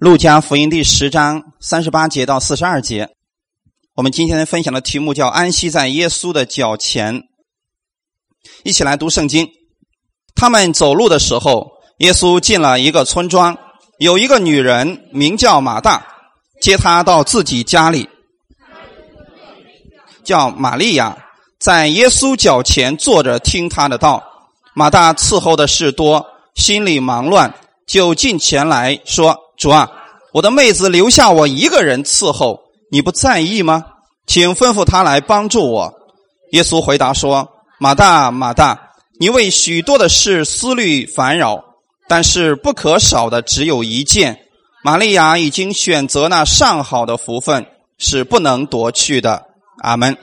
路加福音第十章三十八节到四十二节，我们今天分享的题目叫“安息在耶稣的脚前”。一起来读圣经。他们走路的时候，耶稣进了一个村庄，有一个女人名叫马大，接他到自己家里，叫玛利亚，在耶稣脚前坐着听他的道。马大伺候的事多，心里忙乱，就近前来说。主啊，我的妹子留下我一个人伺候，你不在意吗？请吩咐他来帮助我。耶稣回答说：“马大，马大，你为许多的事思虑烦扰，但是不可少的只有一件。玛利亚已经选择那上好的福分，是不能夺去的。”阿门。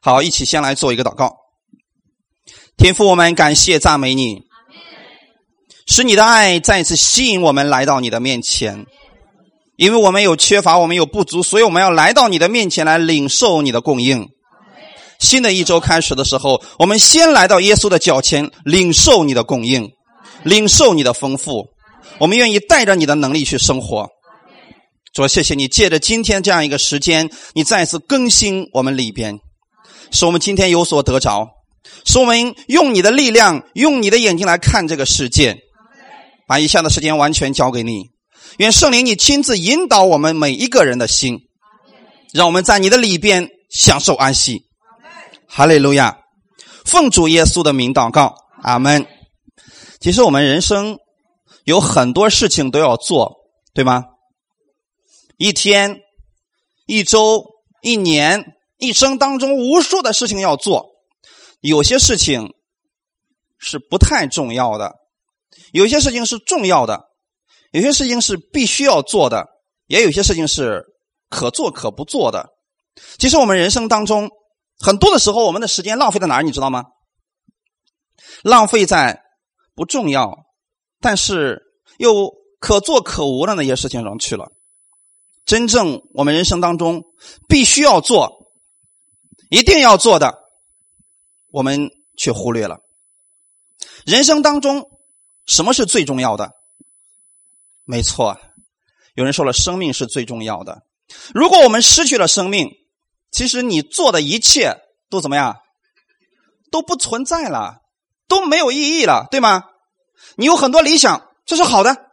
好，一起先来做一个祷告。天父，我们感谢赞美你。使你的爱再次吸引我们来到你的面前，因为我们有缺乏，我们有不足，所以我们要来到你的面前来领受你的供应。新的一周开始的时候，我们先来到耶稣的脚前，领受你的供应，领受你的丰富。我们愿意带着你的能力去生活。主，谢谢你借着今天这样一个时间，你再次更新我们里边，使我们今天有所得着，使我们用你的力量，用你的眼睛来看这个世界。把以下的时间完全交给你，愿圣灵你亲自引导我们每一个人的心，让我们在你的里边享受安息。哈利路亚，奉主耶稣的名祷告，阿门。其实我们人生有很多事情都要做，对吗？一天、一周、一年、一生当中无数的事情要做，有些事情是不太重要的。有些事情是重要的，有些事情是必须要做的，也有些事情是可做可不做的。其实我们人生当中很多的时候，我们的时间浪费在哪儿？你知道吗？浪费在不重要，但是又可做可无的那些事情上去了。真正我们人生当中必须要做、一定要做的，我们却忽略了。人生当中。什么是最重要的？没错，有人说了，生命是最重要的。如果我们失去了生命，其实你做的一切都怎么样？都不存在了，都没有意义了，对吗？你有很多理想，这是好的。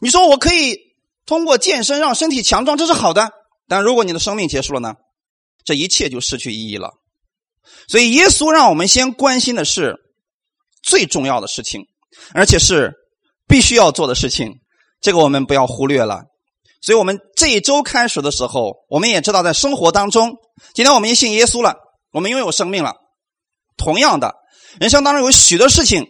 你说我可以通过健身让身体强壮，这是好的。但如果你的生命结束了呢？这一切就失去意义了。所以，耶稣让我们先关心的是最重要的事情。而且是必须要做的事情，这个我们不要忽略了。所以，我们这一周开始的时候，我们也知道，在生活当中，今天我们信耶稣了，我们拥有生命了。同样的，人生当中有许多事情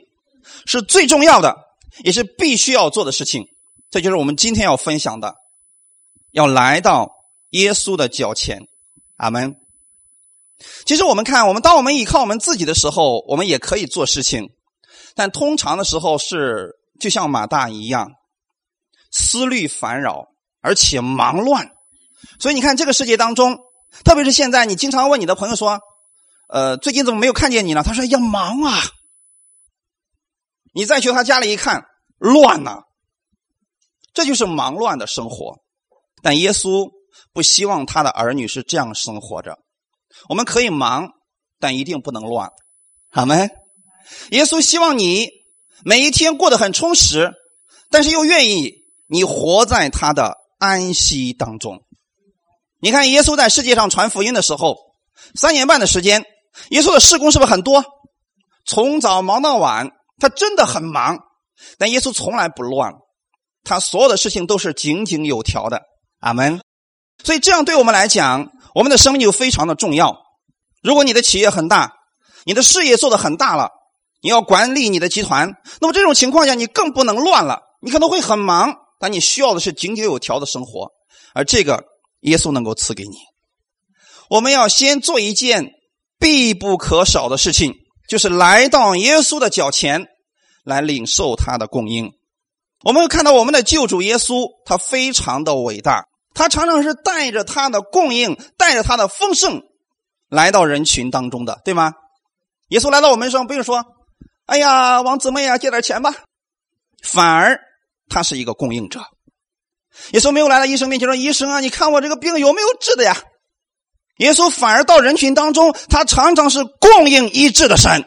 是最重要的，也是必须要做的事情。这就是我们今天要分享的，要来到耶稣的脚前。阿门。其实，我们看，我们当我们依靠我们自己的时候，我们也可以做事情。但通常的时候是就像马大一样，思虑烦扰，而且忙乱。所以你看这个世界当中，特别是现在，你经常问你的朋友说：“呃，最近怎么没有看见你呢？”他说：“要忙啊。”你再去他家里一看，乱呐。这就是忙乱的生活。但耶稣不希望他的儿女是这样生活着。我们可以忙，但一定不能乱。好没？耶稣希望你每一天过得很充实，但是又愿意你活在他的安息当中。你看，耶稣在世界上传福音的时候，三年半的时间，耶稣的事工是不是很多？从早忙到晚，他真的很忙。但耶稣从来不乱，他所有的事情都是井井有条的。阿门。所以这样对我们来讲，我们的生命就非常的重要。如果你的企业很大，你的事业做得很大了。你要管理你的集团，那么这种情况下，你更不能乱了。你可能会很忙，但你需要的是井井有条的生活，而这个耶稣能够赐给你。我们要先做一件必不可少的事情，就是来到耶稣的脚前来领受他的供应。我们会看到我们的救主耶稣，他非常的伟大，他常常是带着他的供应，带着他的丰盛来到人群当中的，对吗？耶稣来到我们身上，不用说。哎呀，王姊妹呀，借点钱吧。反而他是一个供应者，耶稣没有来到医生面前说：“医生啊，你看我这个病有没有治的呀？”耶稣反而到人群当中，他常常是供应医治的神。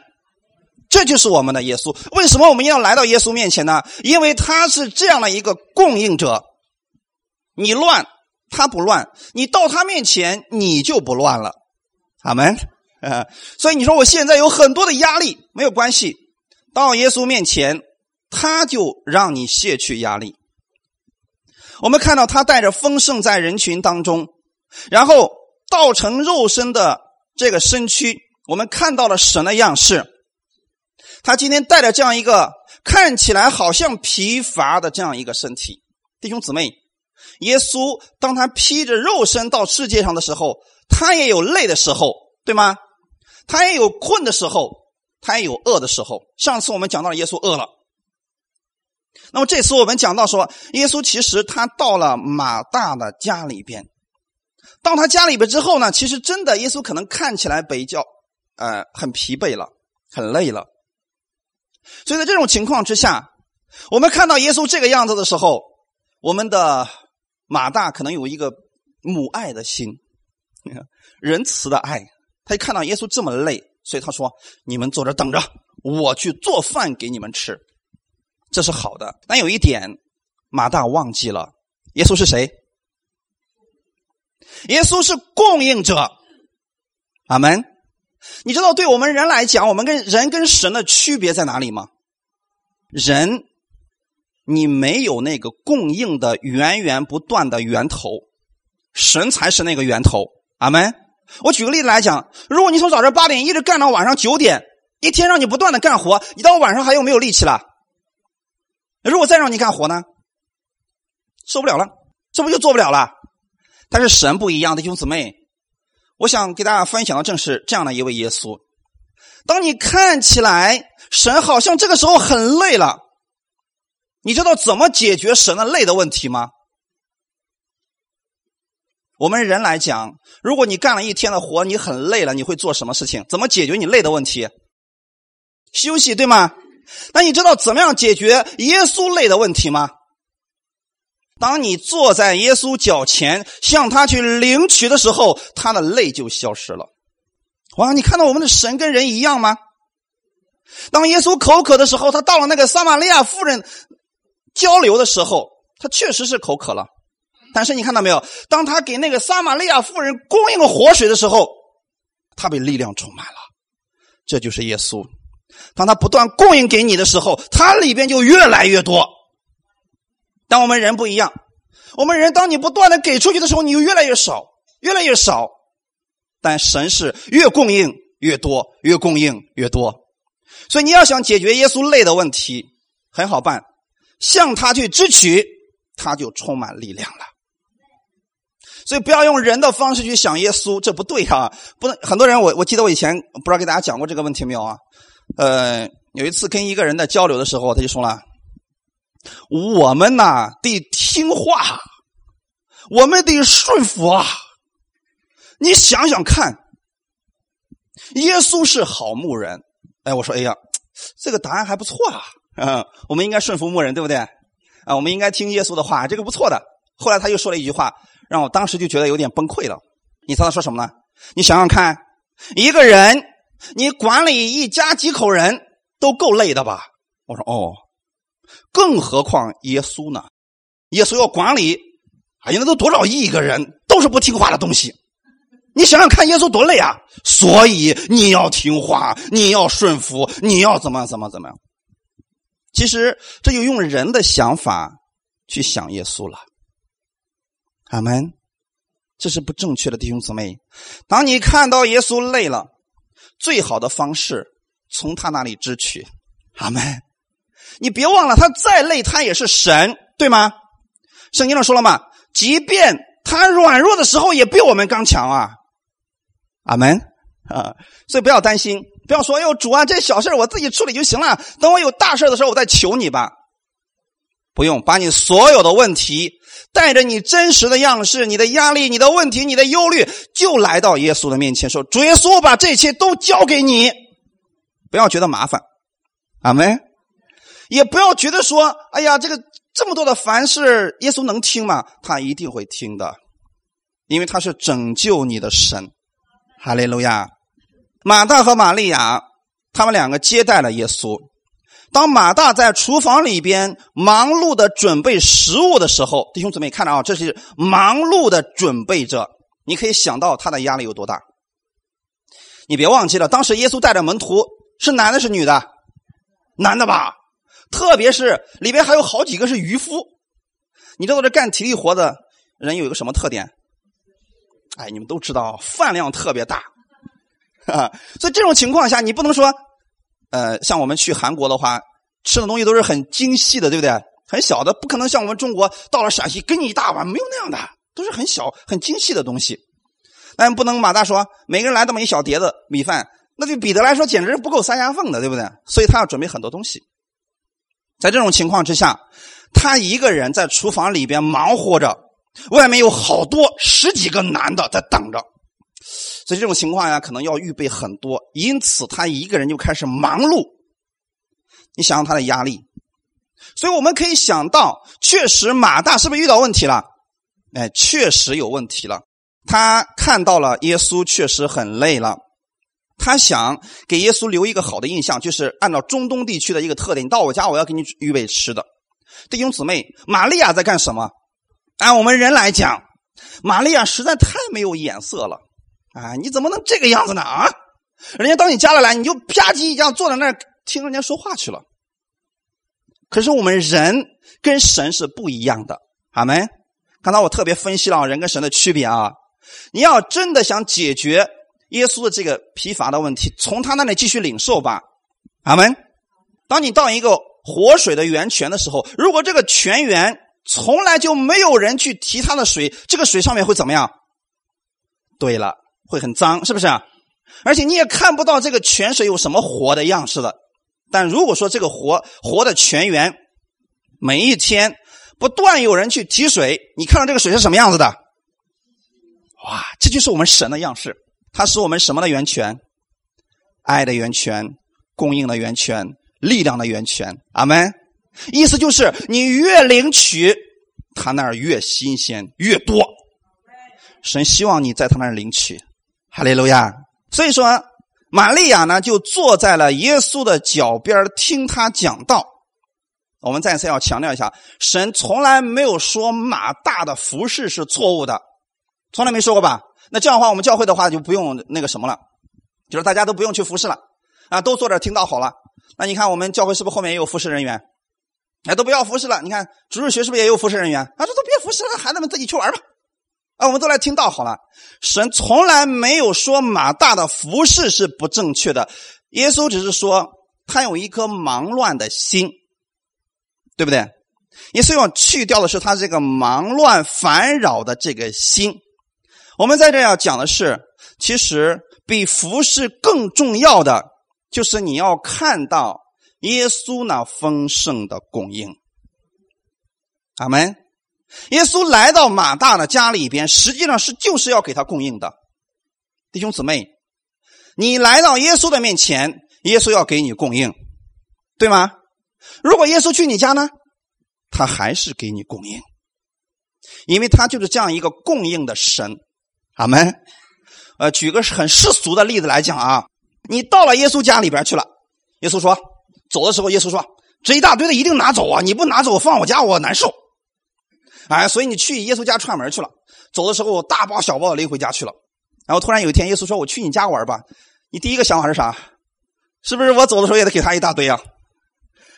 这就是我们的耶稣。为什么我们要来到耶稣面前呢？因为他是这样的一个供应者。你乱，他不乱；你到他面前，你就不乱了。阿门。所以你说我现在有很多的压力，没有关系，到耶稣面前，他就让你卸去压力。我们看到他带着丰盛在人群当中，然后道成肉身的这个身躯，我们看到了神的样式。他今天带着这样一个看起来好像疲乏的这样一个身体，弟兄姊妹，耶稣当他披着肉身到世界上的时候，他也有累的时候，对吗？他也有困的时候，他也有饿的时候。上次我们讲到了耶稣饿了，那么这次我们讲到说，耶稣其实他到了马大的家里边，到他家里边之后呢，其实真的耶稣可能看起来比较呃很疲惫了，很累了。所以在这种情况之下，我们看到耶稣这个样子的时候，我们的马大可能有一个母爱的心，仁慈的爱。他一看到耶稣这么累，所以他说：“你们坐着等着，我去做饭给你们吃。”这是好的。但有一点，马大忘记了，耶稣是谁？耶稣是供应者。阿门。你知道，对我们人来讲，我们跟人跟神的区别在哪里吗？人，你没有那个供应的源源不断的源头，神才是那个源头。阿门。我举个例子来讲，如果你从早上八点一直干到晚上九点，一天让你不断的干活，你到晚上还有没有力气了？如果再让你干活呢？受不了了，这不就做不了了？但是神不一样的兄姊妹，我想给大家分享的正是这样的一位耶稣。当你看起来神好像这个时候很累了，你知道怎么解决神的累的问题吗？我们人来讲，如果你干了一天的活，你很累了，你会做什么事情？怎么解决你累的问题？休息，对吗？那你知道怎么样解决耶稣累的问题吗？当你坐在耶稣脚前，向他去领取的时候，他的累就消失了。哇，你看到我们的神跟人一样吗？当耶稣口渴的时候，他到了那个撒玛利亚妇人交流的时候，他确实是口渴了。但是你看到没有？当他给那个撒玛利亚妇人供应活水的时候，他被力量充满了。这就是耶稣。当他不断供应给你的时候，他里边就越来越多。当我们人不一样，我们人当你不断的给出去的时候，你就越来越少，越来越少。但神是越供应越多，越供应越多。所以你要想解决耶稣累的问题，很好办，向他去支取，他就充满力量了。所以不要用人的方式去想耶稣，这不对啊！不能很多人，我我记得我以前不知道给大家讲过这个问题没有啊？呃，有一次跟一个人在交流的时候，他就说了：“我们呐得听话，我们得顺服啊！你想想看，耶稣是好牧人。”哎，我说：“哎呀，这个答案还不错啊！嗯，我们应该顺服牧人，对不对？啊，我们应该听耶稣的话，这个不错的。”后来他又说了一句话。让我当时就觉得有点崩溃了。你猜他说什么呢？你想想看，一个人你管理一家几口人都够累的吧？我说哦，更何况耶稣呢？耶稣要管理，哎呀，那都多少亿个人，都是不听话的东西。你想想看，耶稣多累啊！所以你要听话，你要顺服，你要怎么怎么怎么样？其实这就用人的想法去想耶稣了。阿门，这是不正确的，弟兄姊妹。当你看到耶稣累了，最好的方式从他那里支取。阿门。你别忘了，他再累，他也是神，对吗？圣经上说了嘛，即便他软弱的时候，也比我们刚强啊。阿门啊，所以不要担心，不要说哎呦，主啊，这小事我自己处理就行了，等我有大事的时候，我再求你吧。不用把你所有的问题。带着你真实的样式，你的压力、你的问题、你的忧虑，就来到耶稣的面前，说：“主耶稣，我把这一切都交给你，不要觉得麻烦，阿门。也不要觉得说，哎呀，这个这么多的凡事，耶稣能听吗？他一定会听的，因为他是拯救你的神。哈利路亚！马大和玛利亚，他们两个接待了耶稣。当马大在厨房里边忙碌的准备食物的时候，弟兄姊妹看着啊，这是忙碌的准备着。你可以想到他的压力有多大。你别忘记了，当时耶稣带着门徒是男的，是女的？男的吧？特别是里边还有好几个是渔夫。你知道这干体力活的人有一个什么特点？哎，你们都知道，饭量特别大。所以这种情况下，你不能说，呃，像我们去韩国的话，吃的东西都是很精细的，对不对？很小的，不可能像我们中国到了陕西给你一大碗，没有那样的，都是很小、很精细的东西。但不能马大说每个人来这么一小碟子米饭，那对彼得来说简直是不够塞牙缝的，对不对？所以他要准备很多东西。在这种情况之下，他一个人在厨房里边忙活着，外面有好多十几个男的在等着，所以这种情况呀，可能要预备很多，因此他一个人就开始忙碌。你想想他的压力，所以我们可以想到，确实马大是不是遇到问题了？哎，确实有问题了。他看到了耶稣确实很累了。他想给耶稣留一个好的印象，就是按照中东地区的一个特点，你到我家，我要给你预备吃的。弟兄姊妹，玛利亚在干什么？按我们人来讲，玛利亚实在太没有眼色了啊！你怎么能这个样子呢？啊！人家到你家里来，你就啪叽一样坐在那儿听人家说话去了。可是我们人跟神是不一样的，阿门。刚才我特别分析了人跟神的区别啊！你要真的想解决。耶稣的这个疲乏的问题，从他那里继续领受吧，阿门。当你到一个活水的源泉的时候，如果这个泉源从来就没有人去提它的水，这个水上面会怎么样？对了，会很脏，是不是啊？而且你也看不到这个泉水有什么活的样式的。但如果说这个活活的泉源，每一天不断有人去提水，你看到这个水是什么样子的？哇，这就是我们神的样式。它是我们什么的源泉？爱的源泉，供应的源泉，力量的源泉。阿门。意思就是，你越领取，他那儿越新鲜，越多。神希望你在他那儿领取。哈利路亚。所以说，玛利亚呢，就坐在了耶稣的脚边听他讲道。我们再次要强调一下，神从来没有说马大的服饰是错误的，从来没说过吧？那这样的话，我们教会的话就不用那个什么了，就是大家都不用去服侍了，啊，都坐这听到好了。那你看我们教会是不是后面也有服侍人员？哎，都不要服侍了。你看主日学是不是也有服侍人员？啊，这都别服侍了，孩子们自己去玩吧。啊，我们都来听到好了。神从来没有说马大的服饰是不正确的，耶稣只是说他有一颗忙乱的心，对不对？耶稣要去掉的是他这个忙乱烦扰的这个心。我们在这要讲的是，其实比服饰更重要的，就是你要看到耶稣那丰盛的供应。阿门。耶稣来到马大的家里边，实际上是就是要给他供应的。弟兄姊妹，你来到耶稣的面前，耶稣要给你供应，对吗？如果耶稣去你家呢，他还是给你供应，因为他就是这样一个供应的神。阿门。呃，举个很世俗的例子来讲啊，你到了耶稣家里边去了，耶稣说，走的时候，耶稣说，这一大堆的一定拿走啊，你不拿走放我家我难受。哎，所以你去耶稣家串门去了，走的时候大包小包的拎回家去了。然后突然有一天，耶稣说我去你家玩吧，你第一个想法是啥？是不是我走的时候也得给他一大堆啊？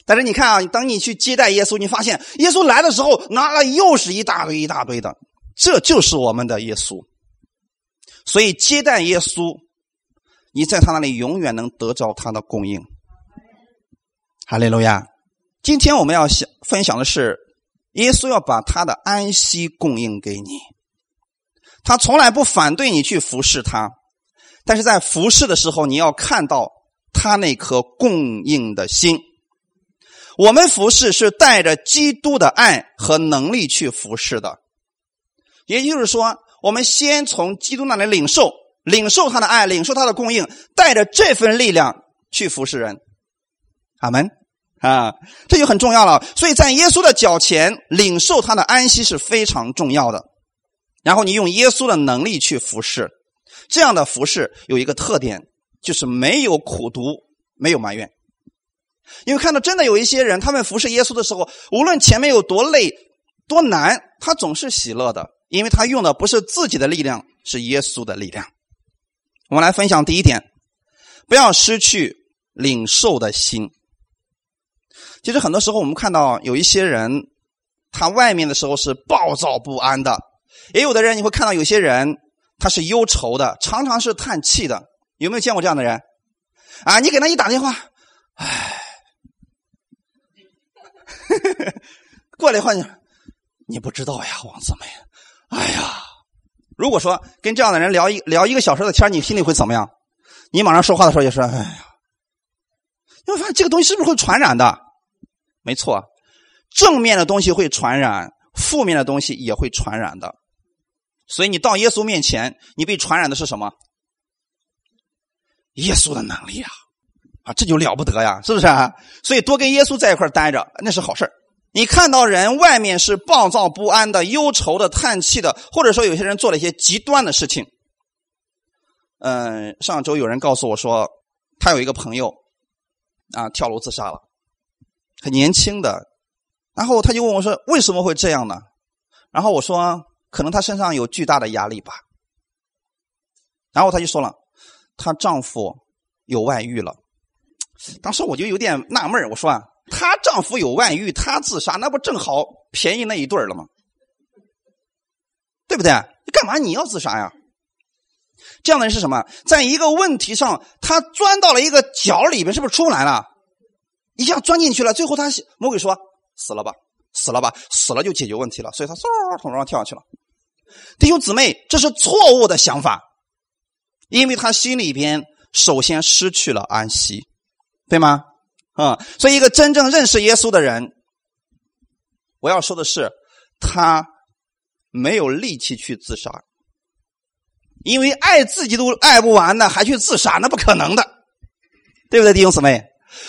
但是你看啊，当你去接待耶稣，你发现耶稣来的时候拿了又是一大堆一大堆的，这就是我们的耶稣。所以接待耶稣，你在他那里永远能得着他的供应。哈利路亚！今天我们要想分享的是，耶稣要把他的安息供应给你。他从来不反对你去服侍他，但是在服侍的时候，你要看到他那颗供应的心。我们服侍是带着基督的爱和能力去服侍的，也就是说。我们先从基督那里领受，领受他的爱，领受他的供应，带着这份力量去服侍人。阿门。啊，这就很重要了。所以在耶稣的脚前领受他的安息是非常重要的。然后你用耶稣的能力去服侍，这样的服侍有一个特点，就是没有苦读，没有埋怨。因为看到真的有一些人，他们服侍耶稣的时候，无论前面有多累、多难，他总是喜乐的，因为他用的不是自己的力量，是耶稣的力量。我们来分享第一点，不要失去领受的心。其实很多时候我们看到有一些人，他外面的时候是暴躁不安的，也有的人你会看到有些人他是忧愁的，常常是叹气的。有没有见过这样的人？啊，你给他一打电话，唉。过来话你，你不知道呀，王姊妹。哎呀，如果说跟这样的人聊一聊一个小时的天，你心里会怎么样？你马上说话的时候也是，哎呀，你会发现这个东西是不是会传染的？没错，正面的东西会传染，负面的东西也会传染的。所以你到耶稣面前，你被传染的是什么？耶稣的能力啊！啊，这就了不得呀，是不是？啊？所以多跟耶稣在一块待着，那是好事你看到人外面是暴躁不安的、忧愁的、叹气的，或者说有些人做了一些极端的事情。嗯，上周有人告诉我说，他有一个朋友啊跳楼自杀了，很年轻的，然后他就问我说：“为什么会这样呢？”然后我说：“可能她身上有巨大的压力吧。”然后他就说了：“她丈夫有外遇了。”当时我就有点纳闷我说啊，她丈夫有外遇，她自杀，那不正好便宜那一对了吗？对不对？你干嘛你要自杀呀？这样的人是什么？在一个问题上，他钻到了一个角里边，是不是出不来了？一下钻进去了，最后他魔鬼说：“死了吧，死了吧，死了就解决问题了。”所以他嗖从楼上跳下去了。弟兄姊妹，这是错误的想法，因为他心里边首先失去了安息。对吗？啊，所以一个真正认识耶稣的人，我要说的是，他没有力气去自杀，因为爱自己都爱不完的，还去自杀，那不可能的，对不对，弟兄姊妹？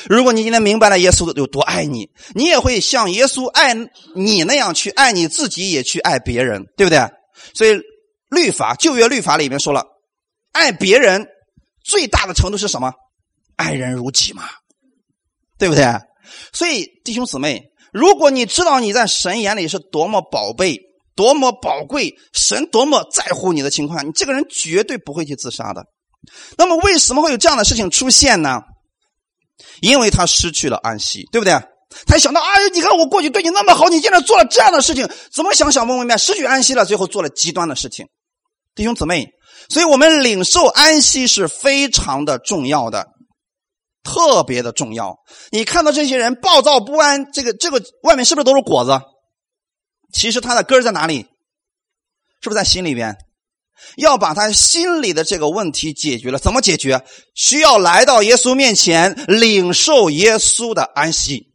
如果你今天明白了耶稣有多爱你，你也会像耶稣爱你那样去爱你自己，也去爱别人，对不对？所以律法旧约律法里面说了，爱别人最大的程度是什么？爱人如己嘛，对不对？所以弟兄姊妹，如果你知道你在神眼里是多么宝贝、多么宝贵，神多么在乎你的情况，你这个人绝对不会去自杀的。那么为什么会有这样的事情出现呢？因为他失去了安息，对不对？他想到，哎呀，你看我过去对你那么好，你竟然做了这样的事情，怎么想想不明白？失去安息了，最后做了极端的事情。弟兄姊妹，所以我们领受安息是非常的重要的。特别的重要。你看到这些人暴躁不安，这个这个外面是不是都是果子？其实他的根在哪里？是不是在心里边？要把他心里的这个问题解决了，怎么解决？需要来到耶稣面前，领受耶稣的安息。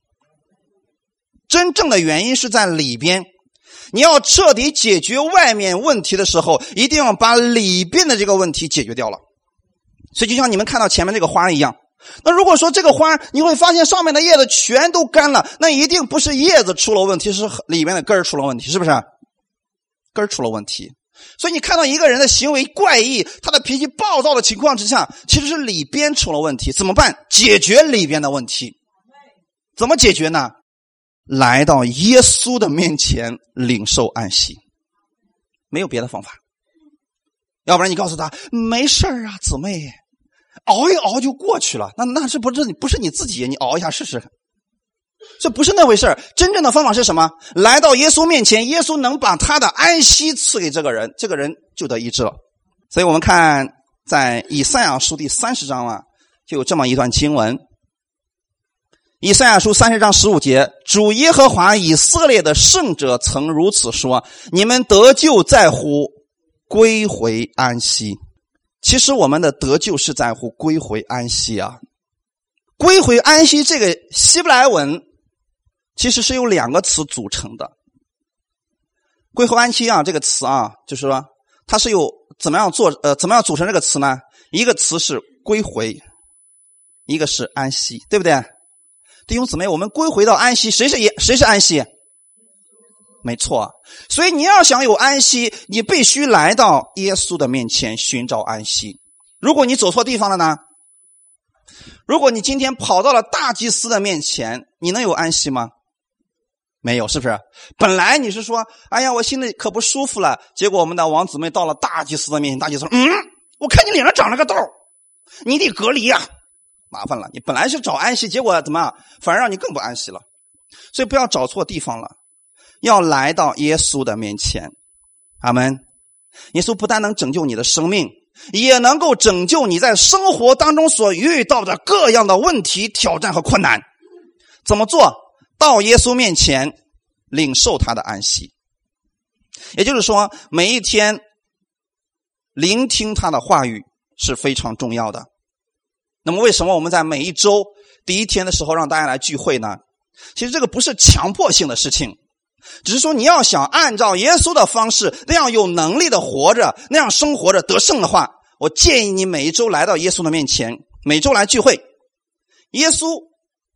真正的原因是在里边。你要彻底解决外面问题的时候，一定要把里边的这个问题解决掉了。所以，就像你们看到前面这个花一样。那如果说这个花，你会发现上面的叶子全都干了，那一定不是叶子出了问题，是里面的根出了问题，是不是？根出了问题。所以你看到一个人的行为怪异，他的脾气暴躁的情况之下，其实是里边出了问题。怎么办？解决里边的问题。怎么解决呢？来到耶稣的面前领受安息，没有别的方法。要不然你告诉他没事啊，姊妹。熬一熬就过去了，那那是不是不是你自己？你熬一下试试，这不是那回事真正的方法是什么？来到耶稣面前，耶稣能把他的安息赐给这个人，这个人就得医治了。所以我们看在以赛亚书第三十章啊，就有这么一段经文：以赛亚书三十章十五节，主耶和华以色列的圣者曾如此说：“你们得救在乎归回安息。”其实我们的得救是在乎归回安息啊，归回安息这个希伯来文其实是由两个词组成的。归回安息啊这个词啊，就是说它是由怎么样做呃怎么样组成这个词呢？一个词是归回，一个是安息，对不对？弟兄姊妹，我们归回到安息，谁是也谁是安息？没错，所以你要想有安息，你必须来到耶稣的面前寻找安息。如果你走错地方了呢？如果你今天跑到了大祭司的面前，你能有安息吗？没有，是不是？本来你是说，哎呀，我心里可不舒服了。结果我们的王子妹到了大祭司的面前，大祭司说：“嗯，我看你脸上长了个痘，你得隔离呀，麻烦了。你本来是找安息，结果怎么反而让你更不安息了？所以不要找错地方了，要来到耶稣的面前。阿门。耶稣不但能拯救你的生命，也能够拯救你在生活当中所遇到的各样的问题、挑战和困难。怎么做？到耶稣面前，领受他的安息。也就是说，每一天聆听他的话语是非常重要的。那么，为什么我们在每一周第一天的时候让大家来聚会呢？其实这个不是强迫性的事情，只是说你要想按照耶稣的方式那样有能力的活着，那样生活着得胜的话，我建议你每一周来到耶稣的面前，每周来聚会，耶稣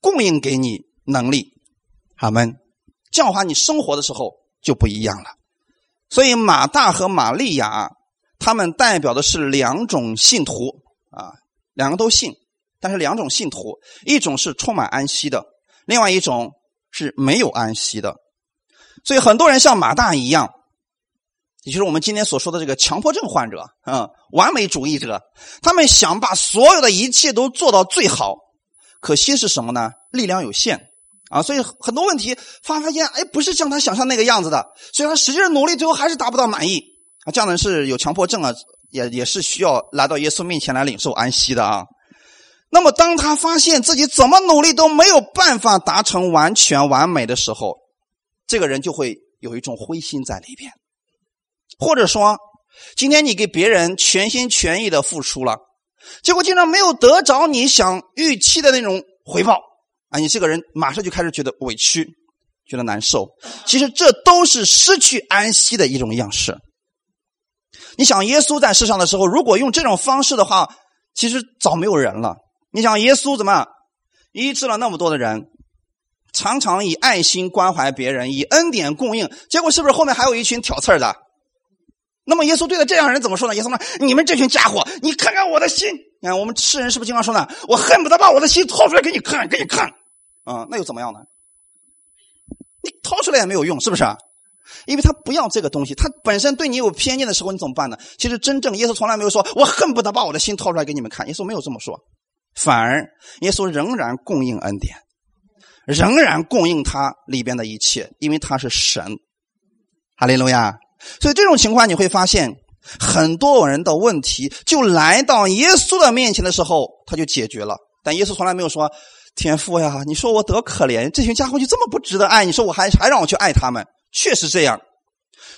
供应给你能力。阿门，这样话，你生活的时候就不一样了。所以马大和玛利亚，他们代表的是两种信徒啊，两个都信，但是两种信徒，一种是充满安息的，另外一种是没有安息的。所以很多人像马大一样，也就是我们今天所说的这个强迫症患者啊，完美主义者，他们想把所有的一切都做到最好，可惜是什么呢？力量有限。啊，所以很多问题发发现，哎，不是像他想象那个样子的，所以他使劲努力，最后还是达不到满意啊。这样的人是有强迫症啊，也也是需要来到耶稣面前来领受安息的啊。那么，当他发现自己怎么努力都没有办法达成完全完美的时候，这个人就会有一种灰心在里边，或者说，今天你给别人全心全意的付出了，结果竟然没有得着你想预期的那种回报。啊，你这个人马上就开始觉得委屈，觉得难受。其实这都是失去安息的一种样式。你想，耶稣在世上的时候，如果用这种方式的话，其实早没有人了。你想，耶稣怎么医治了那么多的人，常常以爱心关怀别人，以恩典供应，结果是不是后面还有一群挑刺儿的？那么耶稣对待这样人怎么说呢？耶稣说：“你们这群家伙，你看看我的心。你看我们世人是不是经常说呢？我恨不得把我的心掏出来给你看，给你看。”啊，那又怎么样呢？你掏出来也没有用，是不是？因为他不要这个东西，他本身对你有偏见的时候，你怎么办呢？其实真正耶稣从来没有说，我恨不得把我的心掏出来给你们看。耶稣没有这么说，反而耶稣仍然供应恩典，仍然供应他里边的一切，因为他是神。哈利路亚！所以这种情况你会发现，很多人的问题就来到耶稣的面前的时候，他就解决了。但耶稣从来没有说。天父呀，你说我多可怜，这群家伙就这么不值得爱，你说我还还让我去爱他们，确实这样。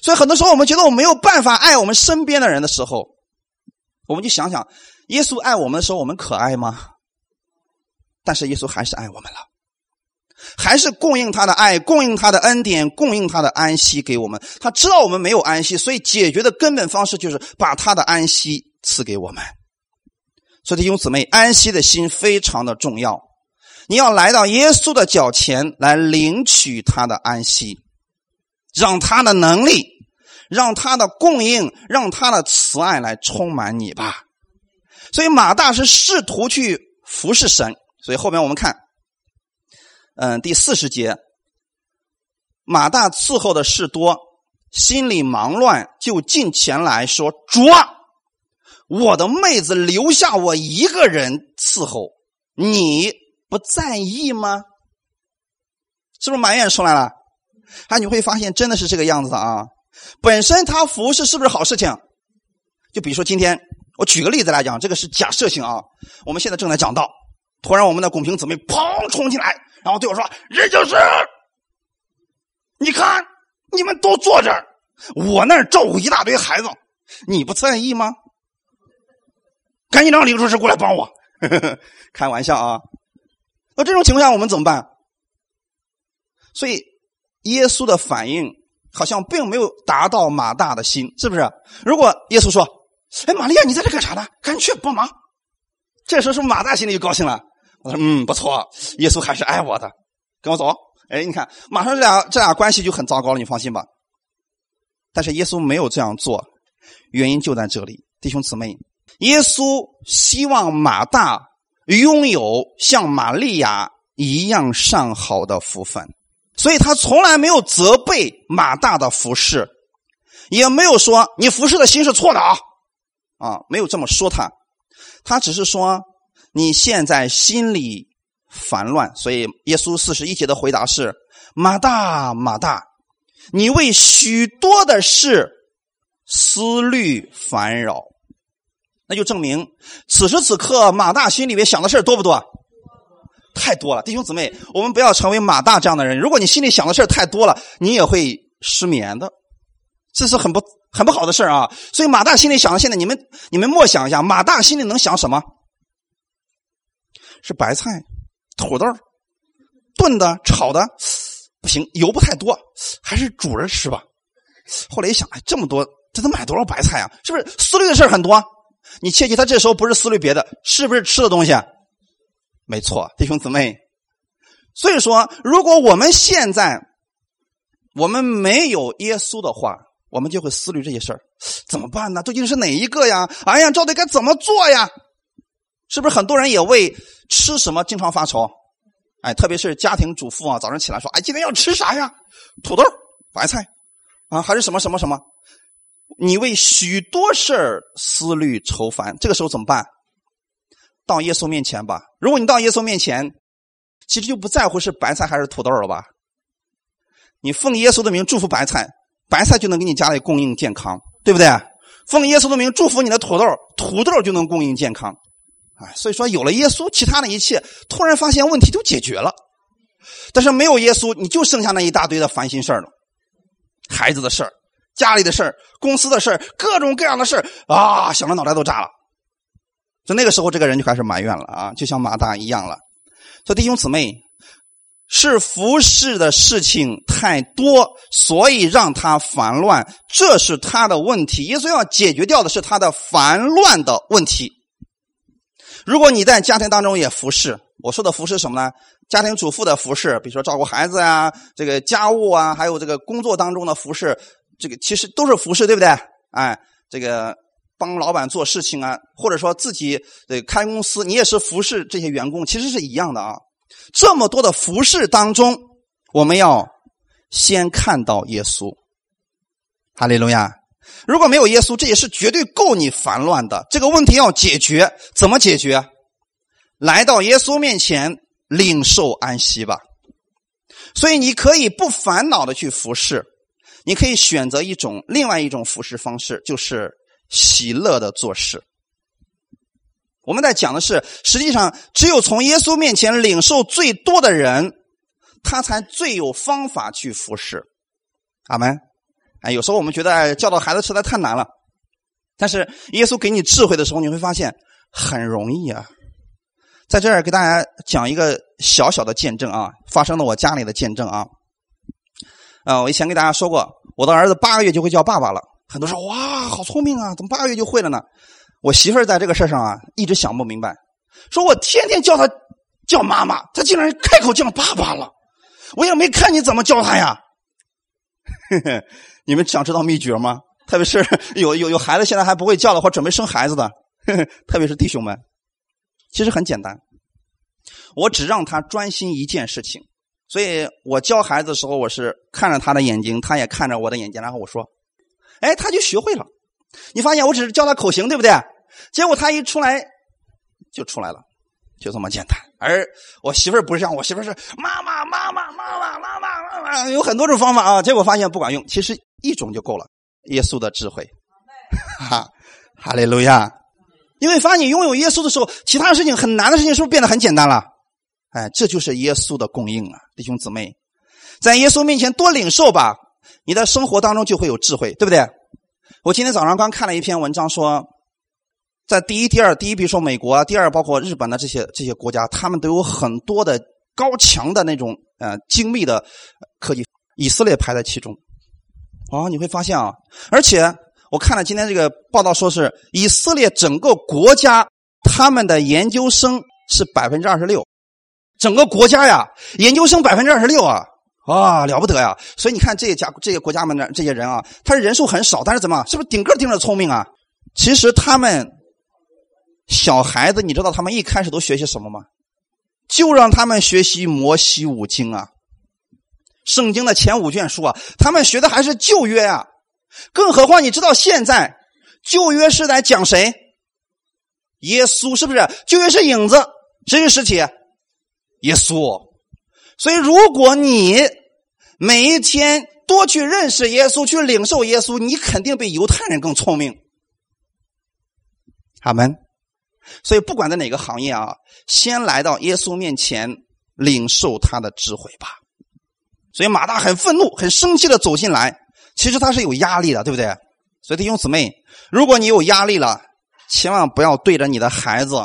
所以很多时候我们觉得我没有办法爱我们身边的人的时候，我们就想想，耶稣爱我们的时候，我们可爱吗？但是耶稣还是爱我们了，还是供应他的爱，供应他的恩典，供应他的安息给我们。他知道我们没有安息，所以解决的根本方式就是把他的安息赐给我们。所以弟兄姊妹，安息的心非常的重要。你要来到耶稣的脚前来领取他的安息，让他的能力，让他的供应，让他的慈爱来充满你吧。所以马大是试图去服侍神，所以后面我们看，嗯，第四十节，马大伺候的事多，心里忙乱，就进前来说：“主啊，我的妹子留下我一个人伺候你。”不在意吗？是不是埋怨出来了？啊，你会发现真的是这个样子的啊！本身他服侍是不是好事情？就比如说今天，我举个例子来讲，这个是假设性啊。我们现在正在讲道，突然我们的公平姊妹砰冲进来，然后对我说：“任教师，你看你们都坐这儿，我那儿照顾一大堆孩子，你不在意吗？赶紧让李厨师过来帮我。”开玩笑啊。那这种情况下我们怎么办？所以耶稣的反应好像并没有达到马大的心，是不是？如果耶稣说：“哎，玛利亚，你在这干啥呢？赶紧去帮忙。”这时候是不马大心里就高兴了？我说嗯，不错，耶稣还是爱我的，跟我走。哎，你看，马上这俩这俩关系就很糟糕了，你放心吧。但是耶稣没有这样做，原因就在这里，弟兄姊妹，耶稣希望马大拥有像玛利亚一样上好的福分，所以他从来没有责备马大的服饰，也没有说你服侍的心是错的啊，啊，没有这么说他，他只是说你现在心里。烦乱，所以耶稣四十一节的回答是：“马大，马大，你为许多的事思虑烦扰。”那就证明此时此刻马大心里面想的事多不多？太多了，弟兄姊妹，我们不要成为马大这样的人。如果你心里想的事太多了，你也会失眠的，这是很不很不好的事啊。所以马大心里想的，现在你们你们默想一下，马大心里能想什么？是白菜。土豆炖的、炒的不行，油不太多，还是煮着吃吧。后来一想，哎，这么多，这得买多少白菜啊？是不是思虑的事很多？你切记，他这时候不是思虑别的，是不是吃的东西？没错，弟兄姊妹。所以说，如果我们现在我们没有耶稣的话，我们就会思虑这些事儿，怎么办呢？究竟是哪一个呀？哎呀，到底该怎么做呀？是不是很多人也为吃什么经常发愁？哎，特别是家庭主妇啊，早上起来说：“哎，今天要吃啥呀？土豆、白菜啊，还是什么什么什么？”你为许多事儿思虑愁烦，这个时候怎么办？到耶稣面前吧。如果你到耶稣面前，其实就不在乎是白菜还是土豆了吧？你奉耶稣的名祝福白菜，白菜就能给你家里供应健康，对不对？奉耶稣的名祝福你的土豆，土豆就能供应健康。哎，所以说有了耶稣，其他的一切突然发现问题都解决了。但是没有耶稣，你就剩下那一大堆的烦心事了，孩子的事儿、家里的事儿、公司的事儿、各种各样的事儿啊，想的脑袋都炸了。就那个时候，这个人就开始埋怨了啊，就像马大一样了。说弟兄姊妹，是服侍的事情太多，所以让他烦乱，这是他的问题。耶稣要解决掉的是他的烦乱的问题。如果你在家庭当中也服侍，我说的服侍什么呢？家庭主妇的服侍，比如说照顾孩子啊，这个家务啊，还有这个工作当中的服侍，这个其实都是服侍，对不对？哎，这个帮老板做事情啊，或者说自己呃开公司，你也是服侍这些员工，其实是一样的啊。这么多的服侍当中，我们要先看到耶稣，哈利路亚。如果没有耶稣，这也是绝对够你烦乱的。这个问题要解决，怎么解决？来到耶稣面前，领受安息吧。所以你可以不烦恼的去服侍，你可以选择一种另外一种服侍方式，就是喜乐的做事。我们在讲的是，实际上只有从耶稣面前领受最多的人，他才最有方法去服侍。阿门。哎，有时候我们觉得教导孩子实在太难了，但是耶稣给你智慧的时候，你会发现很容易啊。在这儿给大家讲一个小小的见证啊，发生了我家里的见证啊。啊，我以前给大家说过，我的儿子八个月就会叫爸爸了。很多说哇，好聪明啊，怎么八个月就会了呢？我媳妇儿在这个事上啊，一直想不明白，说我天天叫他叫妈妈，他竟然开口叫爸爸了，我也没看你怎么教他呀。嘿嘿。你们想知道秘诀吗？特别是有有有孩子现在还不会叫的或准备生孩子的，特别是弟兄们，其实很简单，我只让他专心一件事情。所以我教孩子的时候，我是看着他的眼睛，他也看着我的眼睛，然后我说：“哎，他就学会了。”你发现我只是教他口型，对不对？结果他一出来就出来了，就这么简单。而我媳妇儿不是这样，我媳妇儿是妈妈妈妈妈妈妈妈妈妈，有很多种方法啊，结果发现不管用。其实。一种就够了，耶稣的智慧，哈，哈利路亚！因为发现你拥有耶稣的时候，其他事情很难的事情是不是变得很简单了？哎，这就是耶稣的供应啊，弟兄姊妹，在耶稣面前多领受吧，你的生活当中就会有智慧，对不对？我今天早上刚看了一篇文章，说在第一、第二，第一比如说美国啊，第二包括日本的这些这些国家，他们都有很多的高强的那种呃精密的科技，以色列排在其中。哦，你会发现啊，而且我看了今天这个报道，说是以色列整个国家他们的研究生是百分之二十六，整个国家呀，研究生百分之二十六啊，啊，了不得呀！所以你看这些家这些国家们的这些人啊，他人数很少，但是怎么，是不是顶个顶着聪明啊？其实他们小孩子，你知道他们一开始都学习什么吗？就让他们学习摩西五经啊，圣经的前五卷书啊，他们学的还是旧约啊。更何况你知道现在旧约是在讲谁？耶稣是不是？旧约是影子，谁是实体？耶稣。所以如果你每一天多去认识耶稣，去领受耶稣，你肯定比犹太人更聪明。阿门。所以不管在哪个行业啊，先来到耶稣面前领受他的智慧吧。所以马大很愤怒、很生气的走进来，其实他是有压力的，对不对？所以弟兄姊妹，如果你有压力了，千万不要对着你的孩子，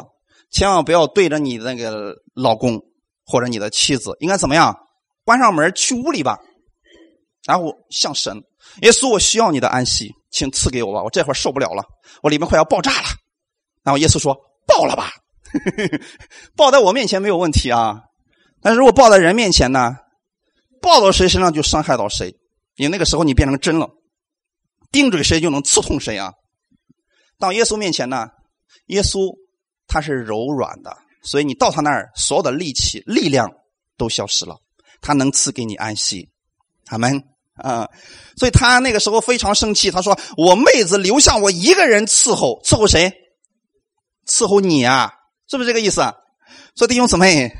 千万不要对着你那个老公或者你的妻子，应该怎么样？关上门去屋里吧，然后向神耶稣，我需要你的安息，请赐给我吧，我这会儿受不了了，我里面快要爆炸了。然后耶稣说。爆了吧，爆在我面前没有问题啊。但是如果爆在人面前呢，爆到谁身上就伤害到谁。你那个时候你变成针了，钉准谁就能刺痛谁啊。到耶稣面前呢，耶稣他是柔软的，所以你到他那儿，所有的力气、力量都消失了，他能赐给你安息。阿门啊！所以他那个时候非常生气，他说：“我妹子留下我一个人伺候，伺候谁？”伺候你啊，是不是这个意思？所以弟兄姊妹，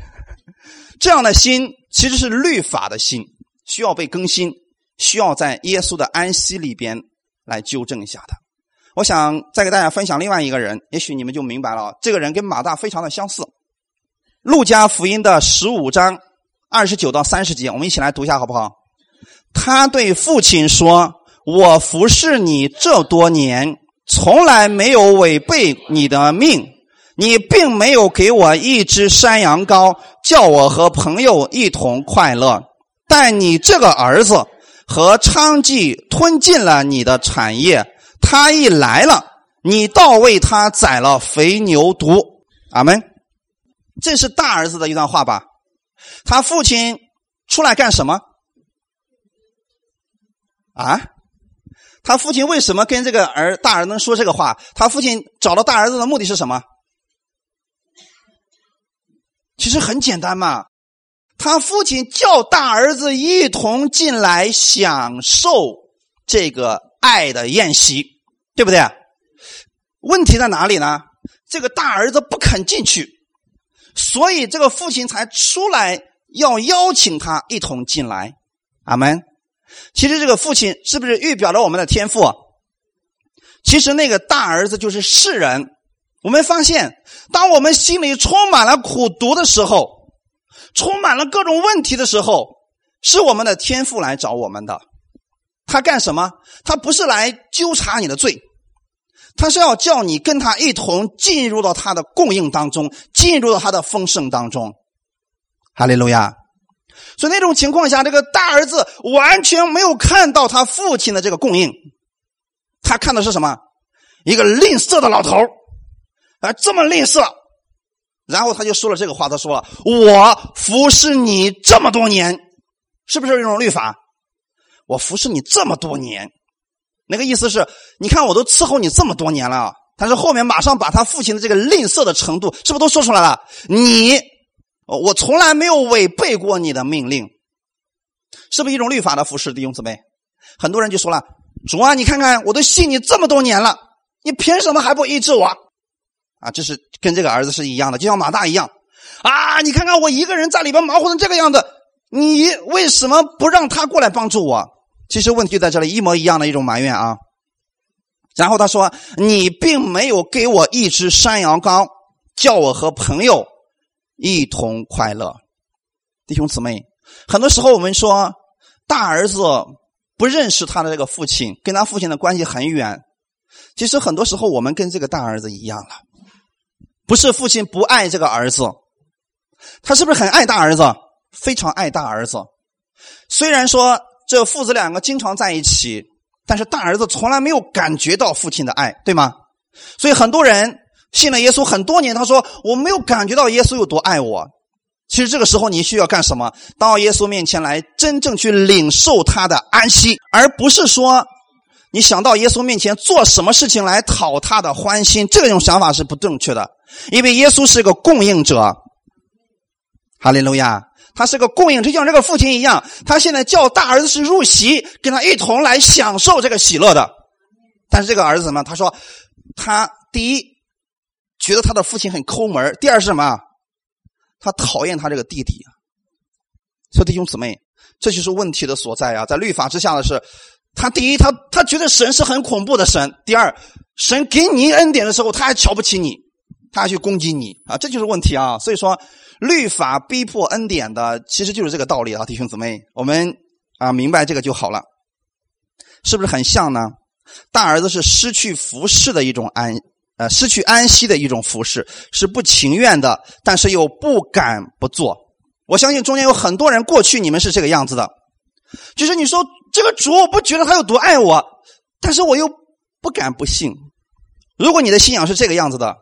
这样的心其实是律法的心，需要被更新，需要在耶稣的安息里边来纠正一下的。我想再给大家分享另外一个人，也许你们就明白了。这个人跟马大非常的相似。路加福音的十五章二十九到三十节，我们一起来读一下好不好？他对父亲说：“我服侍你这多年。”从来没有违背你的命，你并没有给我一只山羊羔，叫我和朋友一同快乐。但你这个儿子和娼妓吞尽了你的产业，他一来了，你倒为他宰了肥牛犊。阿门。这是大儿子的一段话吧？他父亲出来干什么？啊？他父亲为什么跟这个儿大儿子说这个话？他父亲找到大儿子的目的是什么？其实很简单嘛，他父亲叫大儿子一同进来享受这个爱的宴席，对不对？问题在哪里呢？这个大儿子不肯进去，所以这个父亲才出来要邀请他一同进来。阿门。其实这个父亲是不是预表了我们的天赋？其实那个大儿子就是世人。我们发现，当我们心里充满了苦毒的时候，充满了各种问题的时候，是我们的天赋来找我们的。他干什么？他不是来纠察你的罪，他是要叫你跟他一同进入到他的供应当中，进入到他的丰盛当中。哈利路亚。所以那种情况下，这个大儿子完全没有看到他父亲的这个供应，他看的是什么？一个吝啬的老头啊，这么吝啬。然后他就说了这个话，他说：“我服侍你这么多年，是不是一种律法？我服侍你这么多年，那个意思是，你看我都伺候你这么多年了。但是后面马上把他父亲的这个吝啬的程度，是不是都说出来了？你。”我从来没有违背过你的命令，是不是一种律法的服侍弟兄姊妹？很多人就说了：“主啊，你看看，我都信你这么多年了，你凭什么还不医治我？”啊，这是跟这个儿子是一样的，就像马大一样啊！你看看我一个人在里边忙活成这个样子，你为什么不让他过来帮助我？其实问题就在这里，一模一样的一种埋怨啊。然后他说：“你并没有给我一只山羊羔，叫我和朋友。”一同快乐，弟兄姊妹，很多时候我们说大儿子不认识他的这个父亲，跟他父亲的关系很远。其实很多时候我们跟这个大儿子一样了，不是父亲不爱这个儿子，他是不是很爱大儿子？非常爱大儿子。虽然说这父子两个经常在一起，但是大儿子从来没有感觉到父亲的爱，对吗？所以很多人。信了耶稣很多年，他说我没有感觉到耶稣有多爱我。其实这个时候你需要干什么？到耶稣面前来，真正去领受他的安息，而不是说你想到耶稣面前做什么事情来讨他的欢心。这种想法是不正确的，因为耶稣是个供应者。哈利路亚，他是个供应，就像这个父亲一样，他现在叫大儿子是入席，跟他一同来享受这个喜乐的。但是这个儿子呢？他说他第一觉得他的父亲很抠门，第二是什么？他讨厌他这个弟弟，所以弟兄姊妹，这就是问题的所在啊！在律法之下的是，他第一，他他觉得神是很恐怖的神；第二，神给你恩典的时候，他还瞧不起你，他还去攻击你啊！这就是问题啊！所以说，律法逼迫恩典的，其实就是这个道理啊！弟兄姊妹，我们啊明白这个就好了，是不是很像呢？大儿子是失去服侍的一种安。呃，失去安息的一种服饰是不情愿的，但是又不敢不做。我相信中间有很多人，过去你们是这个样子的，就是你说这个主，我不觉得他有多爱我，但是我又不敢不信。如果你的信仰是这个样子的，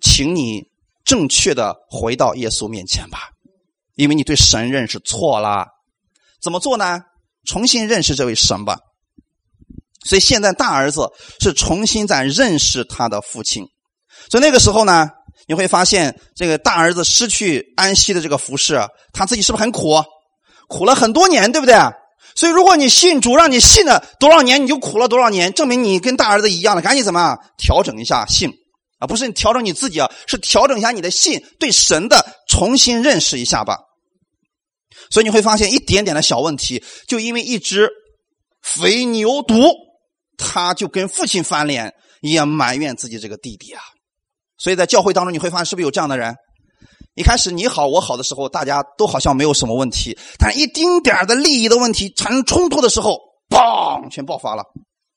请你正确的回到耶稣面前吧，因为你对神认识错了。怎么做呢？重新认识这位神吧。所以现在大儿子是重新在认识他的父亲，所以那个时候呢，你会发现这个大儿子失去安息的这个服饰，他自己是不是很苦？苦了很多年，对不对？所以如果你信主，让你信了多少年，你就苦了多少年，证明你跟大儿子一样了。赶紧怎么调整一下信啊？不是你调整你自己啊，是调整一下你的信，对神的重新认识一下吧。所以你会发现一点点的小问题，就因为一只肥牛犊。他就跟父亲翻脸，也埋怨自己这个弟弟啊。所以在教会当中，你会发现是不是有这样的人？一开始你好我好的时候，大家都好像没有什么问题，但一丁点的利益的问题产生冲突的时候，嘣，全爆发了。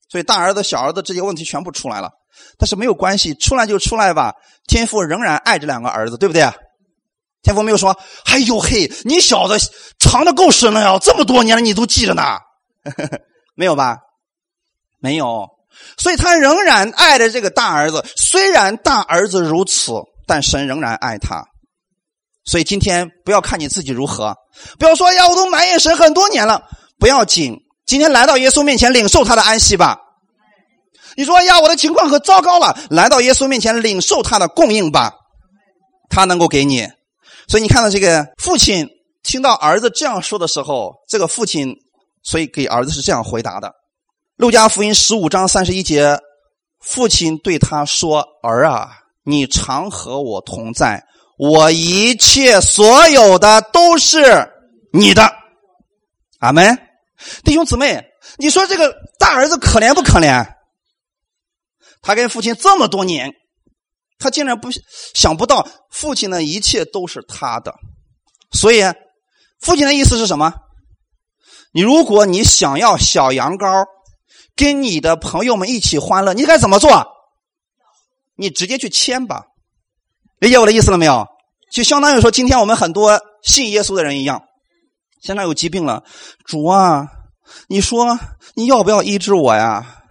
所以大儿子、小儿子这些问题全部出来了。但是没有关系，出来就出来吧。天父仍然爱这两个儿子，对不对？天父没有说：“哎呦嘿，你小子藏的够深了呀，这么多年了你都记着呢。”没有吧？没有，所以他仍然爱着这个大儿子。虽然大儿子如此，但神仍然爱他。所以今天不要看你自己如何，不要说呀，我都埋怨神很多年了，不要紧。今天来到耶稣面前，领受他的安息吧。你说哎呀，我的情况可糟糕了，来到耶稣面前，领受他的供应吧，他能够给你。所以你看到这个父亲听到儿子这样说的时候，这个父亲所以给儿子是这样回答的。路加福音十五章三十一节，父亲对他说：“儿啊，你常和我同在，我一切所有的都是你的。”阿门，弟兄姊妹，你说这个大儿子可怜不可怜？他跟父亲这么多年，他竟然不想不到父亲的一切都是他的，所以父亲的意思是什么？你如果你想要小羊羔。跟你的朋友们一起欢乐，你该怎么做？你直接去签吧，理解我的意思了没有？就相当于说，今天我们很多信耶稣的人一样，现在有疾病了，主啊，你说你要不要医治我呀？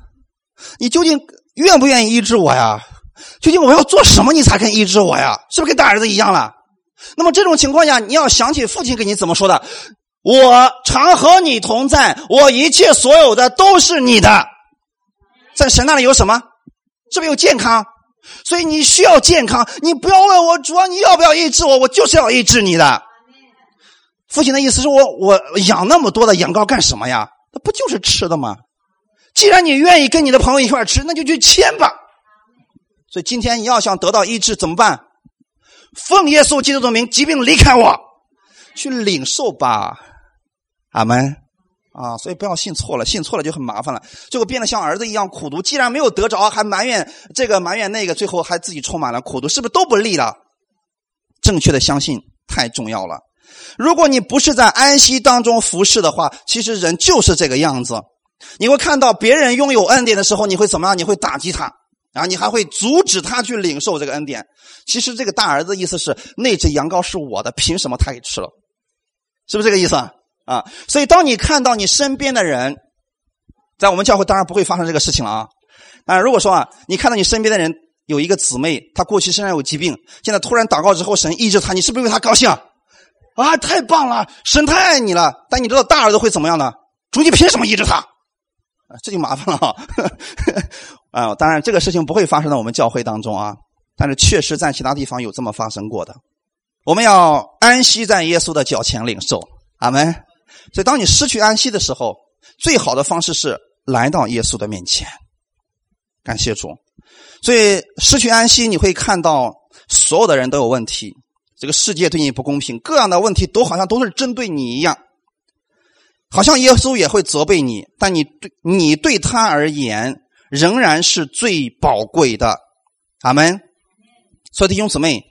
你究竟愿不愿意医治我呀？究竟我要做什么你才肯医治我呀？是不是跟大儿子一样了？那么这种情况下，你要想起父亲给你怎么说的。我常和你同在，我一切所有的都是你的。在神那里有什么？是不是有健康？所以你需要健康。你不要问我主啊，你要不要医治我？我就是要医治你的。父亲的意思是我我养那么多的羊羔干什么呀？那不就是吃的吗？既然你愿意跟你的朋友一块吃，那就去签吧。所以今天你要想得到医治怎么办？奉耶稣基督的名，疾病离开我，去领受吧。阿门，啊，所以不要信错了，信错了就很麻烦了，最后变得像儿子一样苦读。既然没有得着，还埋怨这个埋怨那个，最后还自己充满了苦读，是不是都不利了？正确的相信太重要了。如果你不是在安息当中服侍的话，其实人就是这个样子。你会看到别人拥有恩典的时候，你会怎么样？你会打击他，啊你还会阻止他去领受这个恩典。其实这个大儿子意思是，那只羊羔是我的，凭什么他给吃了？是不是这个意思？啊，啊所以当你看到你身边的人，在我们教会当然不会发生这个事情了啊。啊如果说啊，你看到你身边的人有一个姊妹，她过去身上有疾病，现在突然祷告之后神医治她，你是不是为她高兴？啊，太棒了，神太爱你了。但你知道大儿子会怎么样呢？主，你凭什么医治他？这就麻烦了哈。啊，当然这个事情不会发生在我们教会当中啊，但是确实在其他地方有这么发生过的。我们要安息在耶稣的脚前领受，阿门。所以，当你失去安息的时候，最好的方式是来到耶稣的面前，感谢主。所以，失去安息，你会看到所有的人都有问题，这个世界对你不公平，各样的问题都好像都是针对你一样，好像耶稣也会责备你，但你对你对他而言仍然是最宝贵的，阿门。所以，弟兄姊妹，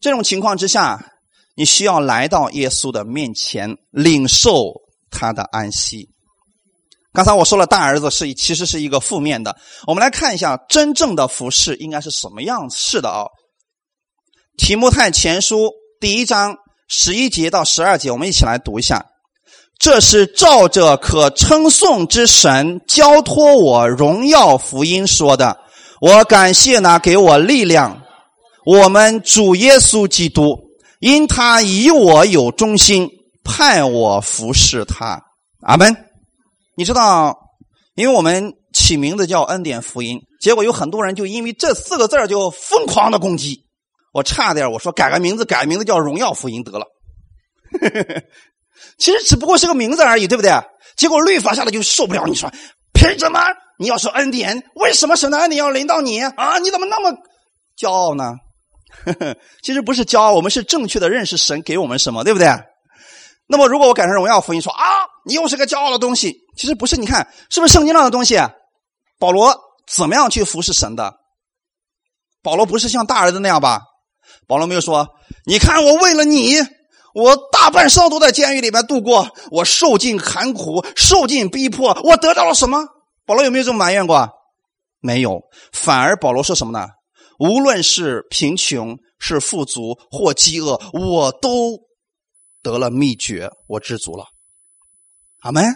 这种情况之下。你需要来到耶稣的面前，领受他的安息。刚才我说了，大儿子是其实是一个负面的。我们来看一下真正的服饰应该是什么样式的啊？提摩太前书第一章十一节到十二节，我们一起来读一下。这是照着可称颂之神交托我荣耀福音说的。我感谢呢给我力量，我们主耶稣基督。因他以我有忠心，派我服侍他。阿门。你知道，因为我们起名字叫恩典福音，结果有很多人就因为这四个字就疯狂的攻击。我差点我说改个名字，改名字叫荣耀福音得了。其实只不过是个名字而已，对不对？结果律法下来就受不了。你说凭什么？你要说恩典，为什么神的恩典要临到你啊？你怎么那么骄傲呢？其实不是骄傲，我们是正确的认识神给我们什么，对不对？那么，如果我改成荣耀福音说啊，你又是个骄傲的东西，其实不是。你看，是不是圣经上的东西？保罗怎么样去服侍神的？保罗不是像大儿子那样吧？保罗没有说，你看我为了你，我大半生都在监狱里面度过，我受尽寒苦，受尽逼迫，我得到了什么？保罗有没有这么埋怨过？没有，反而保罗说什么呢？无论是贫穷、是富足或饥饿，我都得了秘诀，我知足了。阿门。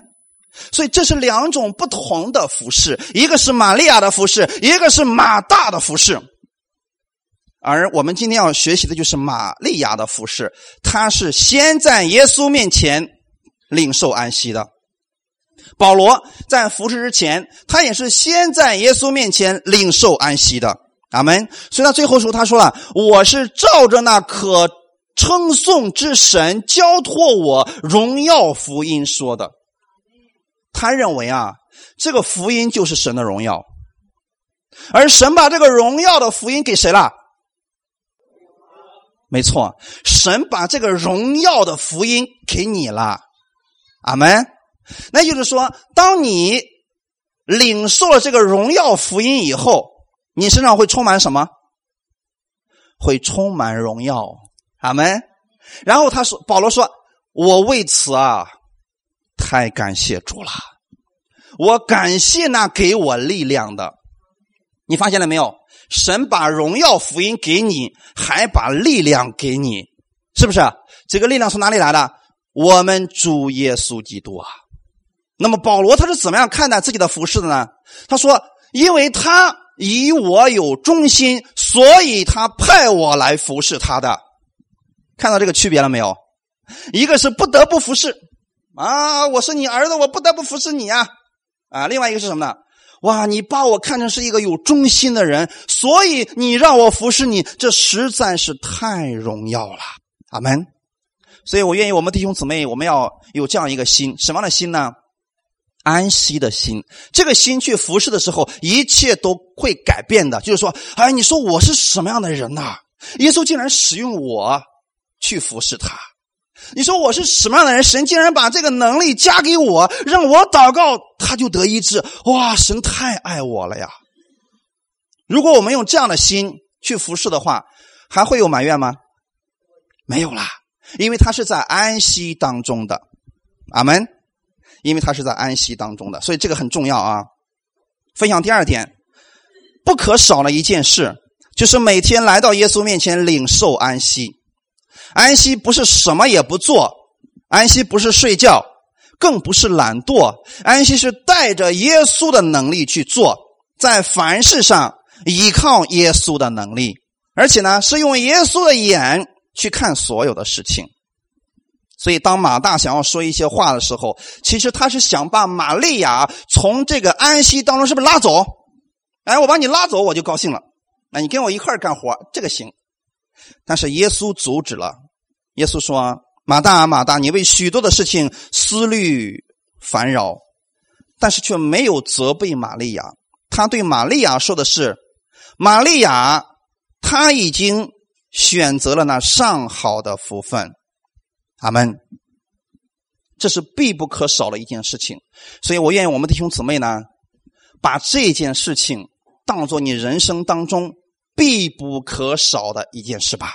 所以这是两种不同的服饰，一个是玛利亚的服饰，一个是马大的服饰。而我们今天要学习的就是玛利亚的服饰，他是先在耶稣面前领受安息的。保罗在服侍之前，他也是先在耶稣面前领受安息的。阿门。所以他最后说：“他说了，我是照着那可称颂之神交托我荣耀福音说的。他认为啊，这个福音就是神的荣耀，而神把这个荣耀的福音给谁了？没错，神把这个荣耀的福音给你了。阿门。那就是说，当你领受了这个荣耀福音以后。”你身上会充满什么？会充满荣耀，阿门。然后他说：“保罗说，我为此啊，太感谢主了。我感谢那给我力量的。你发现了没有？神把荣耀福音给你，还把力量给你，是不是？这个力量从哪里来的？我们主耶稣基督啊。那么保罗他是怎么样看待自己的服饰的呢？他说：因为他。”以我有忠心，所以他派我来服侍他的。看到这个区别了没有？一个是不得不服侍啊，我是你儿子，我不得不服侍你啊啊！另外一个是什么呢？哇，你把我看成是一个有忠心的人，所以你让我服侍你，这实在是太荣耀了。阿门。所以我愿意我们弟兄姊妹，我们要有这样一个心，什么样的心呢？安息的心，这个心去服侍的时候，一切都会改变的。就是说，哎，你说我是什么样的人呐？耶稣竟然使用我去服侍他。你说我是什么样的人？神竟然把这个能力加给我，让我祷告，他就得医治。哇，神太爱我了呀！如果我们用这样的心去服侍的话，还会有埋怨吗？没有啦，因为他是在安息当中的。阿门。因为他是在安息当中的，所以这个很重要啊。分享第二点，不可少的一件事，就是每天来到耶稣面前领受安息。安息不是什么也不做，安息不是睡觉，更不是懒惰，安息是带着耶稣的能力去做，在凡事上依靠耶稣的能力，而且呢是用耶稣的眼去看所有的事情。所以，当马大想要说一些话的时候，其实他是想把玛利亚从这个安息当中是不是拉走？哎，我把你拉走，我就高兴了。那你跟我一块干活，这个行。但是耶稣阻止了。耶稣说：“马大，马大，你为许多的事情思虑烦扰，但是却没有责备玛利亚。他对玛利亚说的是：玛利亚，他已经选择了那上好的福分。”阿门。这是必不可少的一件事情，所以我愿意我们弟兄姊妹呢，把这件事情当做你人生当中必不可少的一件事吧。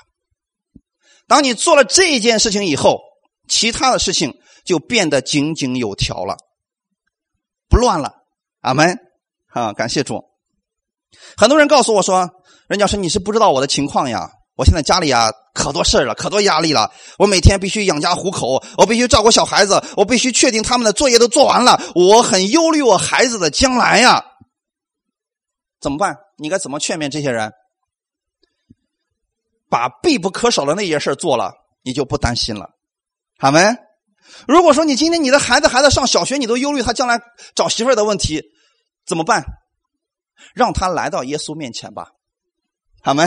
当你做了这件事情以后，其他的事情就变得井井有条了，不乱了。阿门。啊，感谢主。很多人告诉我说：“任教师，你是不知道我的情况呀。”我现在家里啊可多事了，可多压力了。我每天必须养家糊口，我必须照顾小孩子，我必须确定他们的作业都做完了。我很忧虑我孩子的将来呀，怎么办？你该怎么劝勉这些人？把必不可少的那些事做了，你就不担心了。好没？如果说你今天你的孩子还在上小学，你都忧虑他将来找媳妇的问题，怎么办？让他来到耶稣面前吧。好没？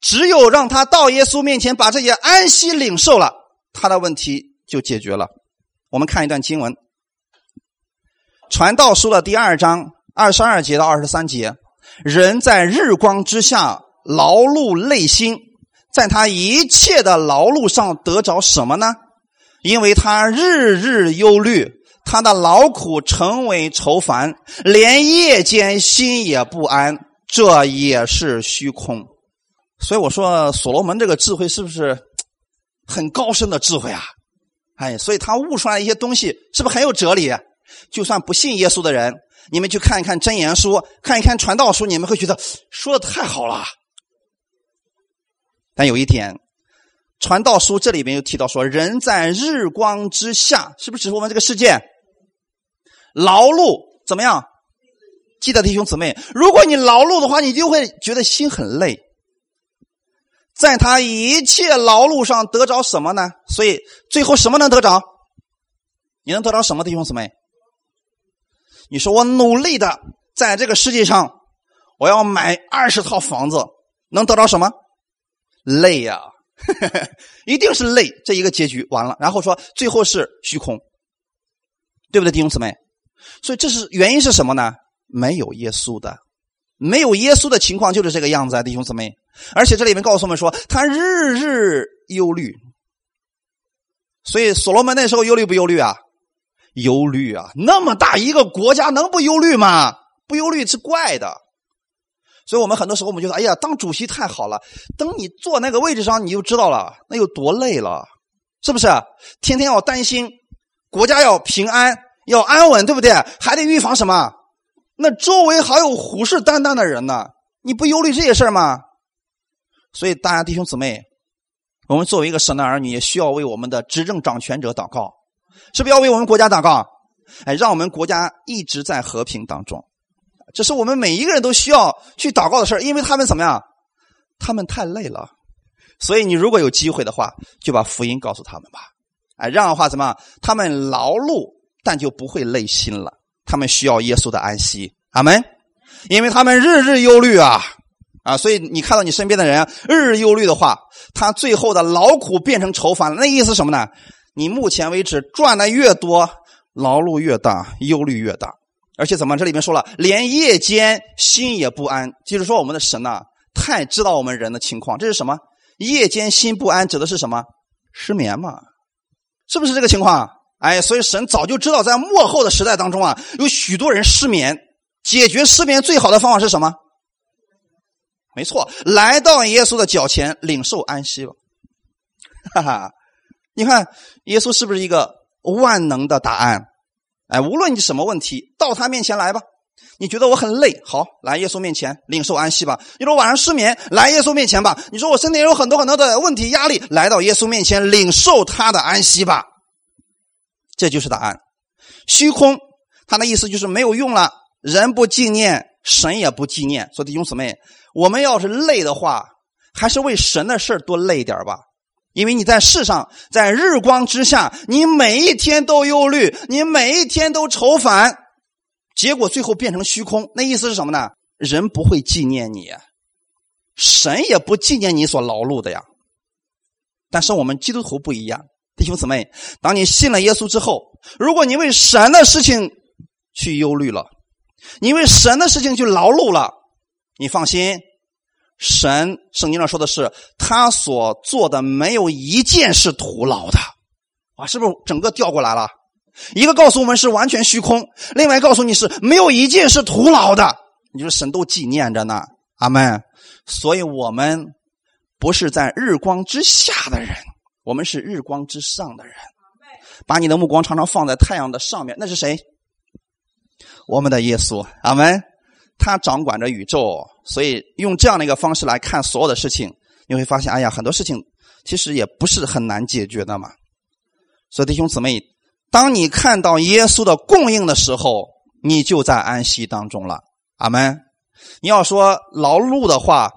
只有让他到耶稣面前，把这些安息领受了，他的问题就解决了。我们看一段经文，《传道书》的第二章二十二节到二十三节：人在日光之下劳碌累心，在他一切的劳碌上得着什么呢？因为他日日忧虑，他的劳苦成为愁烦，连夜间心也不安，这也是虚空。所以我说，所罗门这个智慧是不是很高深的智慧啊？哎，所以他悟出来一些东西，是不是很有哲理？就算不信耶稣的人，你们去看一看真言书，看一看传道书，你们会觉得说的太好了。但有一点，传道书这里面又提到说，人在日光之下，是不是指我们这个世界劳碌怎么样？记得弟兄姊妹，如果你劳碌的话，你就会觉得心很累。在他一切劳碌上得着什么呢？所以最后什么能得着？你能得着什么，弟兄姊妹？你说我努力的在这个世界上，我要买二十套房子，能得着什么？累呀，一定是累。这一个结局完了，然后说最后是虚空，对不对，弟兄姊妹？所以这是原因是什么呢？没有耶稣的，没有耶稣的情况就是这个样子啊，弟兄姊妹。而且这里面告诉我们说，他日日忧虑。所以所罗门那时候忧虑不忧虑啊？忧虑啊！那么大一个国家能不忧虑吗？不忧虑是怪的。所以我们很多时候我们觉得，哎呀，当主席太好了。等你坐那个位置上，你就知道了，那有多累了，是不是？天天要担心国家要平安、要安稳，对不对？还得预防什么？那周围还有虎视眈眈的人呢，你不忧虑这些事吗？所以，大家弟兄姊妹，我们作为一个神的儿女，也需要为我们的执政掌权者祷告，是不是要为我们国家祷告？哎，让我们国家一直在和平当中，这是我们每一个人都需要去祷告的事因为他们怎么样？他们太累了，所以你如果有机会的话，就把福音告诉他们吧。哎，这样的话怎么？他们劳碌，但就不会累心了。他们需要耶稣的安息，阿门。因为他们日日忧虑啊。啊，所以你看到你身边的人日日忧虑的话，他最后的劳苦变成愁烦了。那意思什么呢？你目前为止赚的越多，劳碌越大，忧虑越大。而且怎么？这里面说了，连夜间心也不安。就是说，我们的神呐，太知道我们人的情况。这是什么？夜间心不安，指的是什么？失眠嘛？是不是这个情况？哎，所以神早就知道，在末后的时代当中啊，有许多人失眠。解决失眠最好的方法是什么？没错，来到耶稣的脚前，领受安息吧。哈哈，你看耶稣是不是一个万能的答案？哎，无论你什么问题，到他面前来吧。你觉得我很累，好，来耶稣面前领受安息吧。你说晚上失眠，来耶稣面前吧。你说我身体有很多很多的问题压力，来到耶稣面前领受他的安息吧。这就是答案。虚空，他的意思就是没有用了，人不纪念，神也不纪念。所以弟兄姊妹。我们要是累的话，还是为神的事多累点吧。因为你在世上，在日光之下，你每一天都忧虑，你每一天都愁烦，结果最后变成虚空。那意思是什么呢？人不会纪念你，神也不纪念你所劳碌的呀。但是我们基督徒不一样，弟兄姊妹，当你信了耶稣之后，如果你为神的事情去忧虑了，你为神的事情去劳碌了，你放心。神圣经上说的是，他所做的没有一件是徒劳的，啊，是不是整个调过来了？一个告诉我们是完全虚空，另外告诉你是没有一件是徒劳的。你说神都纪念着呢，阿门。所以我们不是在日光之下的人，我们是日光之上的人。把你的目光常常放在太阳的上面，那是谁？我们的耶稣，阿门。他掌管着宇宙。所以用这样的一个方式来看所有的事情，你会发现，哎呀，很多事情其实也不是很难解决的嘛。所以弟兄姊妹，当你看到耶稣的供应的时候，你就在安息当中了。阿门。你要说劳碌的话，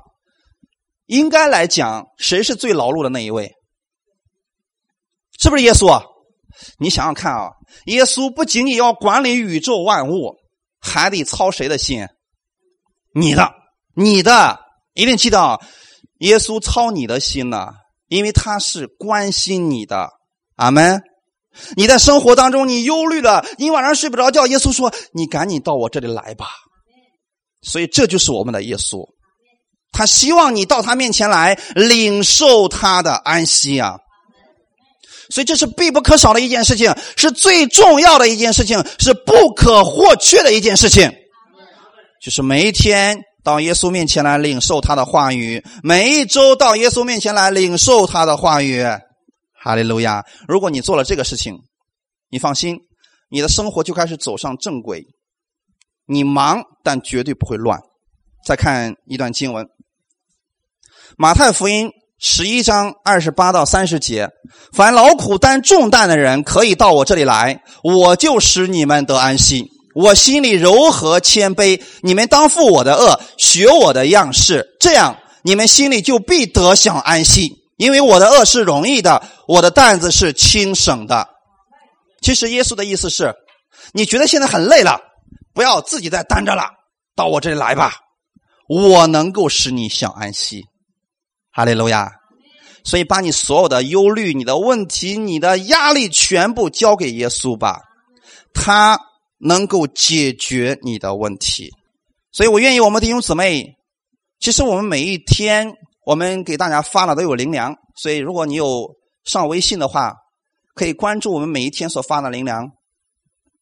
应该来讲，谁是最劳碌的那一位？是不是耶稣啊？你想想看啊，耶稣不仅仅要管理宇宙万物，还得操谁的心？你的。你的一定记得，耶稣操你的心呢，因为他是关心你的。阿门。你在生活当中，你忧虑了，你晚上睡不着觉，耶稣说：“你赶紧到我这里来吧。”所以这就是我们的耶稣，他希望你到他面前来领受他的安息啊。所以这是必不可少的一件事情，是最重要的一件事情，是不可或缺的一件事情，就是每一天。到耶稣面前来领受他的话语，每一周到耶稣面前来领受他的话语，哈利路亚！如果你做了这个事情，你放心，你的生活就开始走上正轨。你忙，但绝对不会乱。再看一段经文，《马太福音》十一章二十八到三十节：凡劳苦担重担的人，可以到我这里来，我就使你们得安息。我心里柔和谦卑，你们当负我的恶，学我的样式，这样你们心里就必得享安息。因为我的恶是容易的，我的担子是轻省的。其实耶稣的意思是，你觉得现在很累了，不要自己再担着了，到我这里来吧，我能够使你享安息。哈利路亚！所以把你所有的忧虑、你的问题、你的压力全部交给耶稣吧，他。能够解决你的问题，所以我愿意我们弟兄姊妹。其实我们每一天，我们给大家发了都有灵粮，所以如果你有上微信的话，可以关注我们每一天所发的灵粮，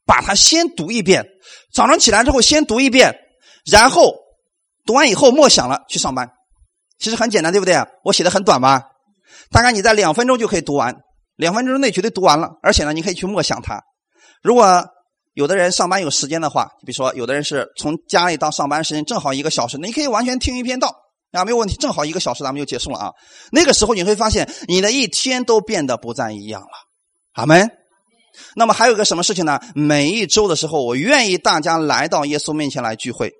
把它先读一遍。早上起来之后先读一遍，然后读完以后默想了去上班。其实很简单，对不对？我写的很短吧？大概你在两分钟就可以读完，两分钟内绝对读完了。而且呢，你可以去默想它。如果有的人上班有时间的话，比如说有的人是从家里到上班时间正好一个小时，你可以完全听一篇道啊，没有问题，正好一个小时咱们就结束了啊。那个时候你会发现你的一天都变得不再一样了，阿门。那么还有个什么事情呢？每一周的时候，我愿意大家来到耶稣面前来聚会，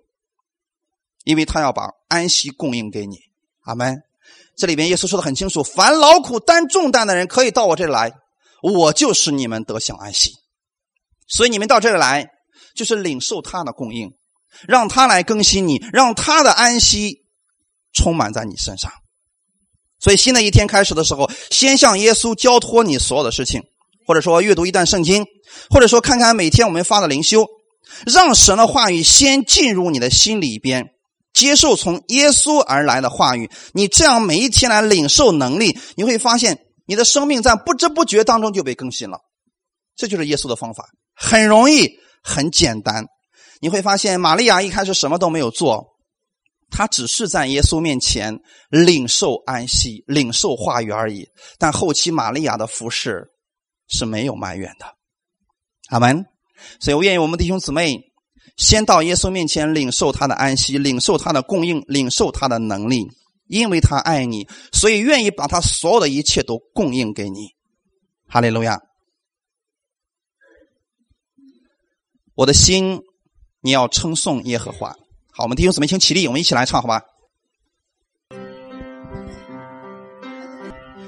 因为他要把安息供应给你，阿门。这里边耶稣说的很清楚：凡劳苦担重担的人，可以到我这里来，我就是你们得享安息。所以你们到这里来，就是领受他的供应，让他来更新你，让他的安息充满在你身上。所以新的一天开始的时候，先向耶稣交托你所有的事情，或者说阅读一段圣经，或者说看看每天我们发的灵修，让神的话语先进入你的心里边，接受从耶稣而来的话语。你这样每一天来领受能力，你会发现你的生命在不知不觉当中就被更新了。这就是耶稣的方法。很容易，很简单。你会发现，玛利亚一开始什么都没有做，她只是在耶稣面前领受安息、领受话语而已。但后期玛利亚的服饰是没有埋怨的。阿门。所以我愿意我们弟兄姊妹先到耶稣面前领受他的安息，领受他的供应，领受他的能力，因为他爱你，所以愿意把他所有的一切都供应给你。哈利路亚。我的心，你要称颂耶和华。好，我们弟兄姊妹请起立，我们一起来唱，好吧？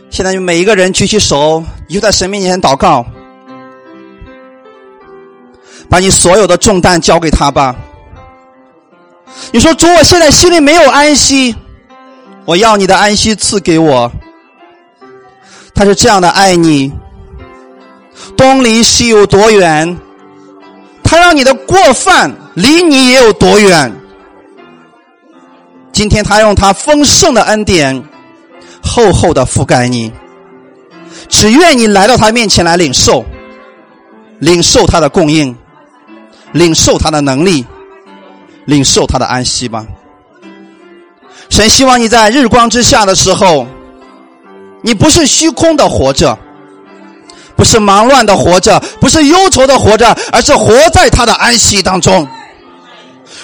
现在每一个人举起手，你就在神面前祷告，把你所有的重担交给他吧。你说主，我现在心里没有安息，我要你的安息赐给我。他是这样的爱你，东离西有多远，他让你的过犯离你也有多远。今天他用他丰盛的恩典。厚厚的覆盖你，只愿你来到他面前来领受，领受他的供应，领受他的能力，领受他的安息吧。神希望你在日光之下的时候，你不是虚空的活着，不是忙乱的活着，不是忧愁的活着，而是活在他的安息当中。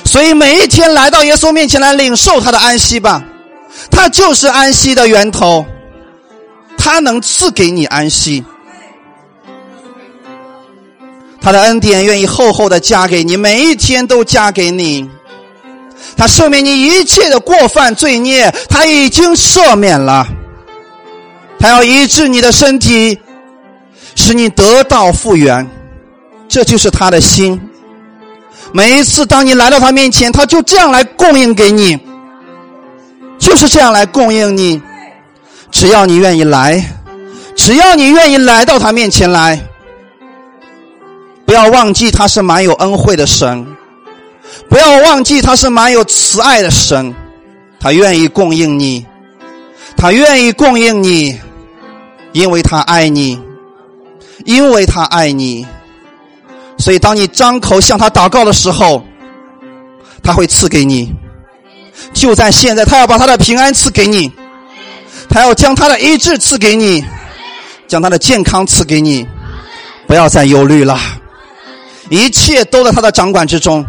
所以每一天来到耶稣面前来领受他的安息吧。他就是安息的源头，他能赐给你安息，他的恩典愿意厚厚的加给你，每一天都加给你。他赦免你一切的过犯罪孽，他已经赦免了。他要医治你的身体，使你得到复原，这就是他的心。每一次当你来到他面前，他就这样来供应给你。就是这样来供应你，只要你愿意来，只要你愿意来到他面前来，不要忘记他是满有恩惠的神，不要忘记他是满有慈爱的神，他愿意供应你，他愿意供应你，因为他爱你，因为他爱你，所以当你张口向他祷告的时候，他会赐给你。就在现在，他要把他的平安赐给你，他要将他的医治赐给你，将他的健康赐给你，不要再忧虑了，一切都在他的掌管之中。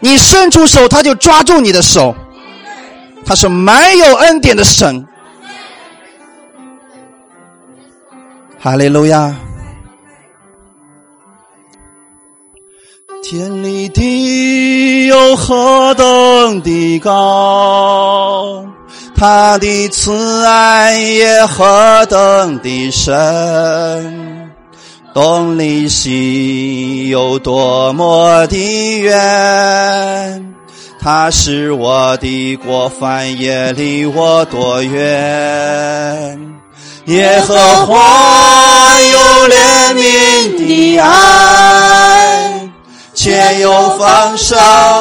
你伸出手，他就抓住你的手，他是满有恩典的神。哈利路亚。天里地有何等的高，他的慈爱也何等的深，东离西有多么的远，他是我的过犯也离我多远，耶和华有怜悯的。没有丰盛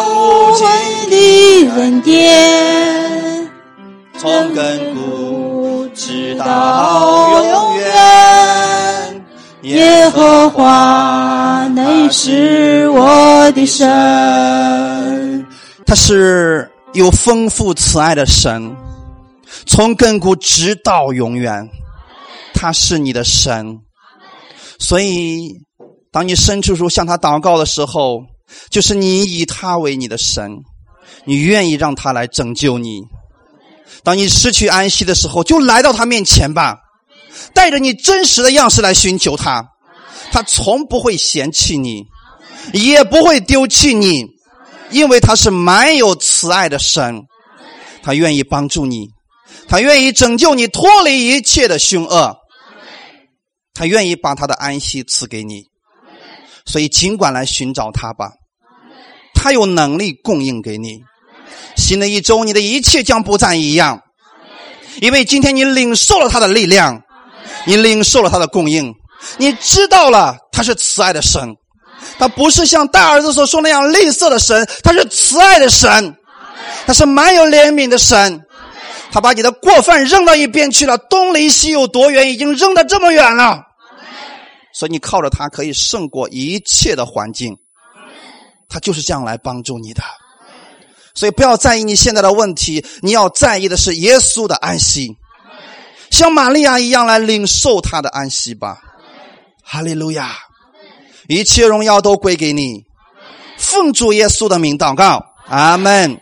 无尽的恩典，从亘古直到永远。耶和华乃是我的神，他是有丰富慈爱的神，从亘古直到永远，他是你的神，所以。当你伸出手向他祷告的时候，就是你以他为你的神，你愿意让他来拯救你。当你失去安息的时候，就来到他面前吧，带着你真实的样式来寻求他。他从不会嫌弃你，也不会丢弃你，因为他是满有慈爱的神。他愿意帮助你，他愿意拯救你脱离一切的凶恶，他愿意把他的安息赐给你。所以，尽管来寻找他吧，他有能力供应给你。新的一周，你的一切将不再一样，因为今天你领受了他的力量，你领受了他的供应，你知道了他是慈爱的神，他不是像大儿子所说那样吝啬的神，他是慈爱的神，他是蛮有怜悯的神，他把你的过犯扔到一边去了，东离西有多远，已经扔得这么远了。所以你靠着他可以胜过一切的环境，他就是这样来帮助你的。所以不要在意你现在的问题，你要在意的是耶稣的安息，像玛利亚一样来领受他的安息吧。哈利路亚，一切荣耀都归给你，奉主耶稣的名祷告，阿门。